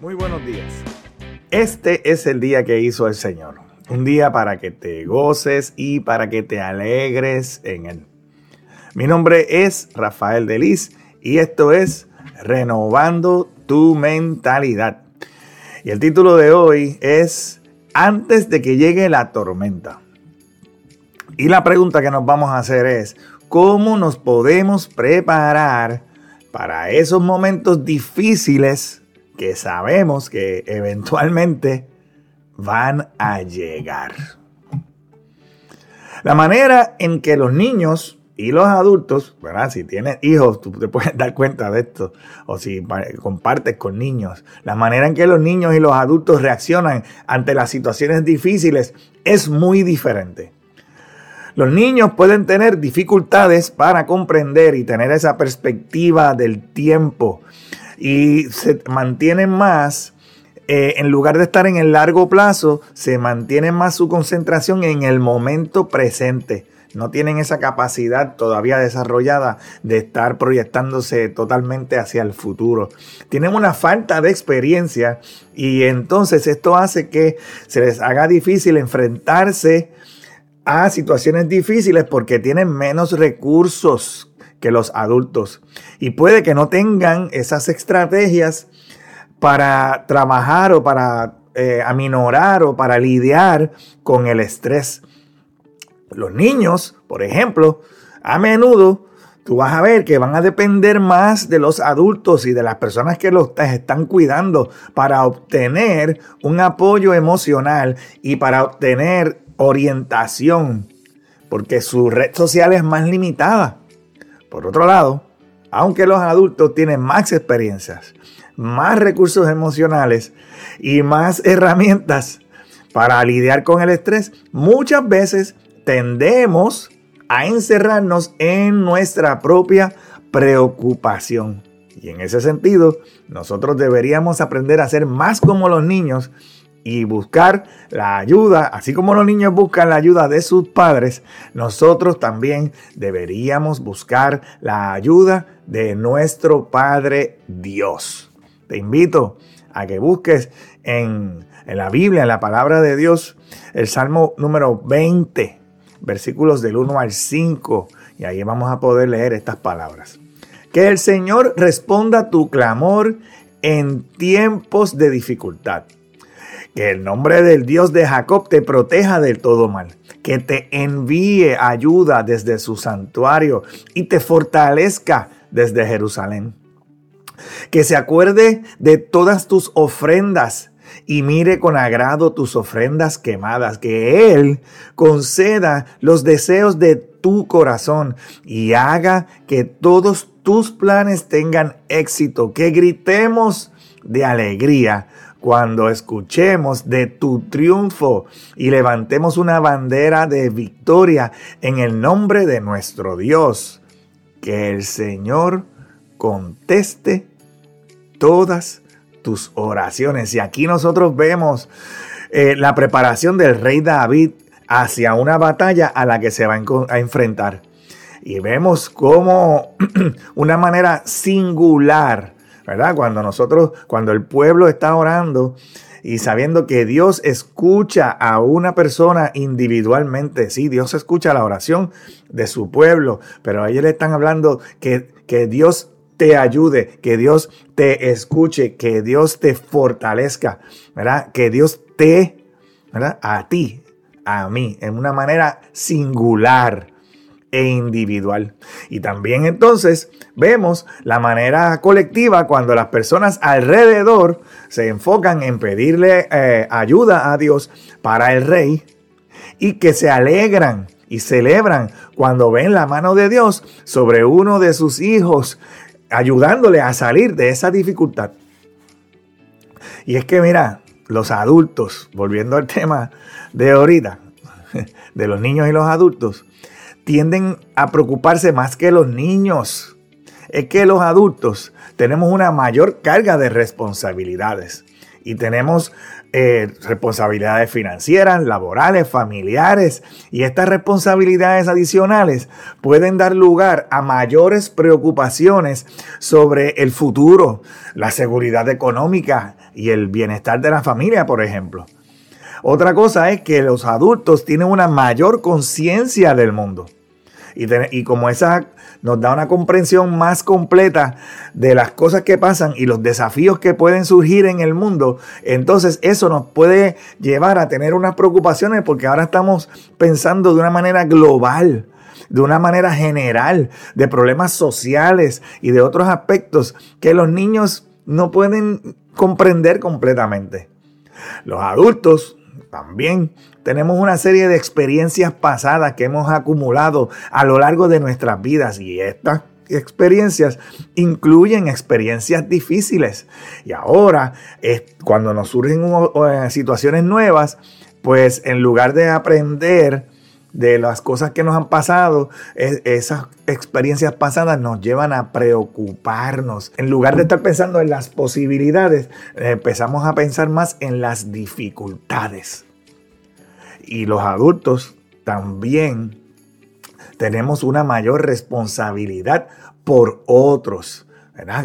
Muy buenos días. Este es el día que hizo el Señor. Un día para que te goces y para que te alegres en él. Mi nombre es Rafael Delis y esto es Renovando tu mentalidad. Y el título de hoy es Antes de que llegue la tormenta. Y la pregunta que nos vamos a hacer es, ¿cómo nos podemos preparar para esos momentos difíciles que sabemos que eventualmente van a llegar. La manera en que los niños y los adultos, ¿verdad? Si tienes hijos, tú te puedes dar cuenta de esto, o si compartes con niños, la manera en que los niños y los adultos reaccionan ante las situaciones difíciles es muy diferente. Los niños pueden tener dificultades para comprender y tener esa perspectiva del tiempo y se mantienen más, eh, en lugar de estar en el largo plazo, se mantiene más su concentración en el momento presente. No tienen esa capacidad todavía desarrollada de estar proyectándose totalmente hacia el futuro. Tienen una falta de experiencia y entonces esto hace que se les haga difícil enfrentarse a situaciones difíciles porque tienen menos recursos que los adultos. Y puede que no tengan esas estrategias para trabajar o para eh, aminorar o para lidiar con el estrés. Los niños, por ejemplo, a menudo tú vas a ver que van a depender más de los adultos y de las personas que los están cuidando para obtener un apoyo emocional y para obtener orientación, porque su red social es más limitada. Por otro lado, aunque los adultos tienen más experiencias, más recursos emocionales y más herramientas para lidiar con el estrés, muchas veces tendemos a encerrarnos en nuestra propia preocupación. Y en ese sentido, nosotros deberíamos aprender a ser más como los niños y buscar la ayuda, así como los niños buscan la ayuda de sus padres, nosotros también deberíamos buscar la ayuda de nuestro Padre Dios. Te invito a que busques en, la Biblia, en la palabra de Dios, el Salmo número 20, versículos del 1 al 5, y ahí vamos a poder leer estas palabras. Que el Señor responda tu clamor en tiempos de dificultad que el nombre del Dios de Jacob te proteja del todo mal. Que te envíe ayuda desde su santuario y te fortalezca desde Jerusalén. Que se acuerde de todas tus ofrendas y mire con agrado tus ofrendas quemadas. Que Él conceda los deseos de tu corazón y haga que todos tus planes tengan éxito. Que gritemos de alegría cuando escuchemos de tu triunfo y levantemos una bandera de victoria en el nombre de nuestro Dios. Que el Señor conteste todas tus oraciones. Y aquí nosotros vemos eh, la preparación del rey David hacia una batalla a la que se va a enfrentar. Y vemos como una manera singular ¿verdad? Cuando nosotros, cuando el pueblo está orando y sabiendo que Dios escucha a una persona individualmente, sí, Dios escucha la oración de su pueblo, pero ellos le están hablando que, que Dios te ayude, que Dios te escuche, que Dios te fortalezca, ¿verdad? Que Dios te, ¿verdad? A ti, a mí, en una manera singular e individual. Y también entonces vemos la manera colectiva cuando las personas alrededor se enfocan en pedirle eh, ayuda a Dios para el rey y que se alegran y celebran cuando ven la mano de Dios sobre uno de sus hijos, ayudándole a salir de esa dificultad. Y es que mira, los adultos, volviendo al tema de ahorita, de los niños y los adultos, tienden a preocuparse más que los niños. Es que los adultos tenemos una mayor carga de responsabilidades. y tenemos eh, responsabilidades financieras, laborales, familiares y estas responsabilidades adicionales pueden dar lugar a mayores preocupaciones sobre el futuro, la seguridad económica y el bienestar de la familia, por ejemplo. Otra cosa es que los adultos tienen una mayor conciencia del mundo. Y, como esa nos da una comprensión más completa de las cosas que pasan y los desafíos que pueden surgir en el mundo, entonces eso nos puede llevar a tener unas preocupaciones porque ahora estamos pensando de una manera global de una manera general, de problemas sociales y de otros aspectos que los niños no pueden comprender completamente. Los adultos también tenemos una serie de experiencias pasadas que hemos acumulado a lo largo de nuestras vidas y estas experiencias incluyen experiencias difíciles. Y ahora, cuando nos surgen situaciones nuevas, pues en lugar de aprender de las cosas que nos han pasado, esas experiencias pasadas nos llevan a preocuparnos. En lugar de estar pensando en las posibilidades, empezamos a pensar más en las dificultades. Y los adultos también tenemos una mayor responsabilidad por otros.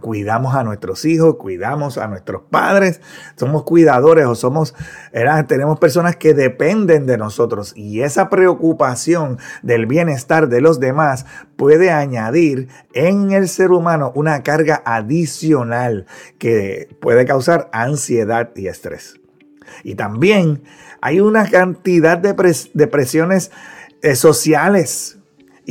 Cuidamos a nuestros hijos, cuidamos a nuestros padres, somos cuidadores o somos, tenemos personas que dependen de nosotros y esa preocupación del bienestar de los demás puede añadir en el ser humano una carga adicional que puede causar ansiedad y estrés. Y también hay una cantidad de, presiones eh, sociales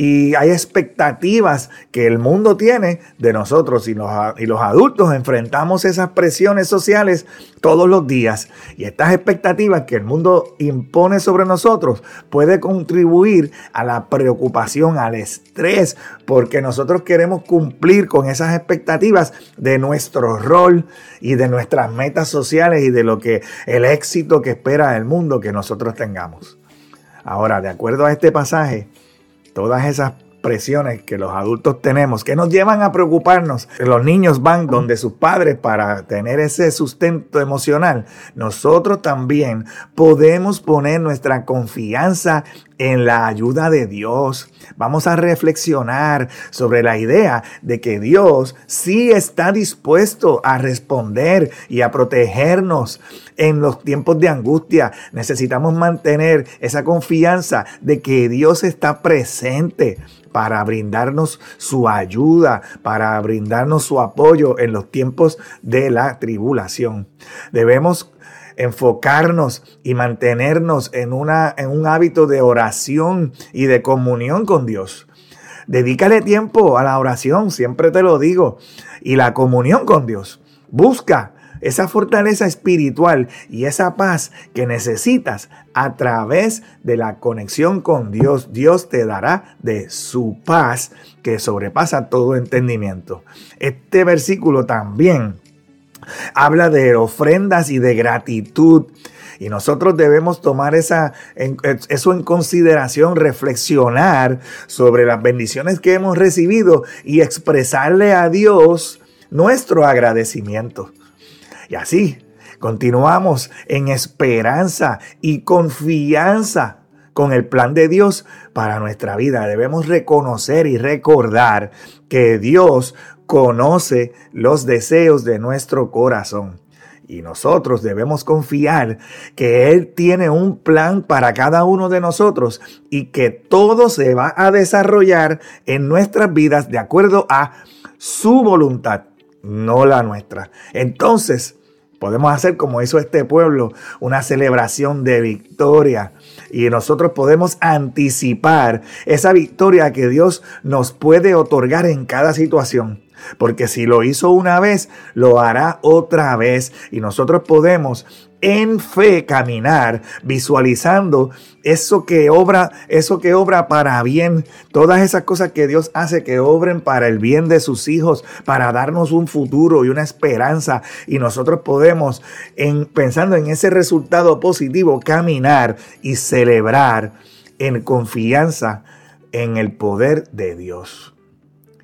y hay expectativas que el mundo tiene de nosotros y los, y los adultos enfrentamos esas presiones sociales todos los días. Y estas expectativas que el mundo impone sobre nosotros puede contribuir a la preocupación, al estrés, porque nosotros queremos cumplir con esas expectativas de nuestro rol y de nuestras metas sociales y de lo que el éxito que espera el mundo que nosotros tengamos. Ahora, de acuerdo a este pasaje, todas esas presiones que los adultos tenemos, que nos llevan a preocuparnos. Los niños van donde sus padres para tener ese sustento emocional. Nosotros también podemos poner nuestra confianza en la ayuda de Dios. Vamos a reflexionar sobre la idea de que Dios sí está dispuesto a responder y a protegernos en los tiempos de angustia. Necesitamos mantener esa confianza de que Dios está presente para brindarnos su ayuda, para brindarnos su apoyo en los tiempos de la tribulación. Debemos enfocarnos y mantenernos en, una, en un hábito de oración y de comunión con Dios. Dedícale tiempo a la oración, siempre te lo digo, y la comunión con Dios. Busca esa fortaleza espiritual y esa paz que necesitas a través de la conexión con Dios. Dios te dará de su paz que sobrepasa todo entendimiento. Este versículo también habla de ofrendas y de gratitud. Y nosotros debemos tomar esa, eso en consideración, reflexionar sobre las bendiciones que hemos recibido y expresarle a Dios nuestro agradecimiento. Y así continuamos en esperanza y confianza con el plan de Dios para nuestra vida. Debemos reconocer y recordar que Dios conoce los deseos de nuestro corazón. Y nosotros debemos confiar que Él tiene un plan para cada uno de nosotros y que todo se va a desarrollar en nuestras vidas de acuerdo a su voluntad, no la nuestra. Entonces, podemos hacer como hizo este pueblo, una celebración de victoria. Y nosotros podemos anticipar esa victoria que Dios nos puede otorgar en cada situación. Porque si lo hizo una vez, lo hará otra vez. Y nosotros podemos en fe caminar, visualizando eso que obra, eso que obra para bien, todas esas cosas que Dios hace que obren para el bien de sus hijos, para darnos un futuro y una esperanza. Y nosotros podemos, en, pensando en ese resultado positivo, caminar y celebrar en confianza en el poder de Dios.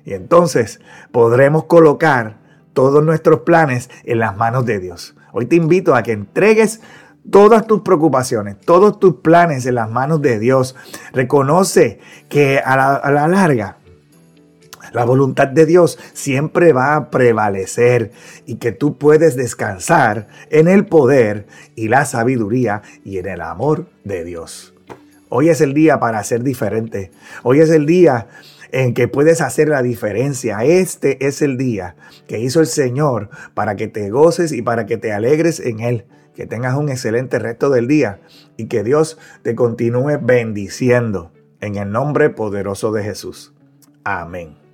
Y entonces podremos colocar todos nuestros planes en las manos de Dios. Hoy te invito a que entregues todas tus preocupaciones, todos tus planes en las manos de Dios. Reconoce que a la, larga la voluntad de Dios siempre va a prevalecer y que tú puedes descansar en el poder y la sabiduría y en el amor de Dios. Hoy es el día para ser diferente. Hoy es el día en que puedes hacer la diferencia. Este es el día que hizo el Señor para que te goces y para que te alegres en Él. Que tengas un excelente resto del día y que Dios te continúe bendiciendo en el nombre poderoso de Jesús. Amén.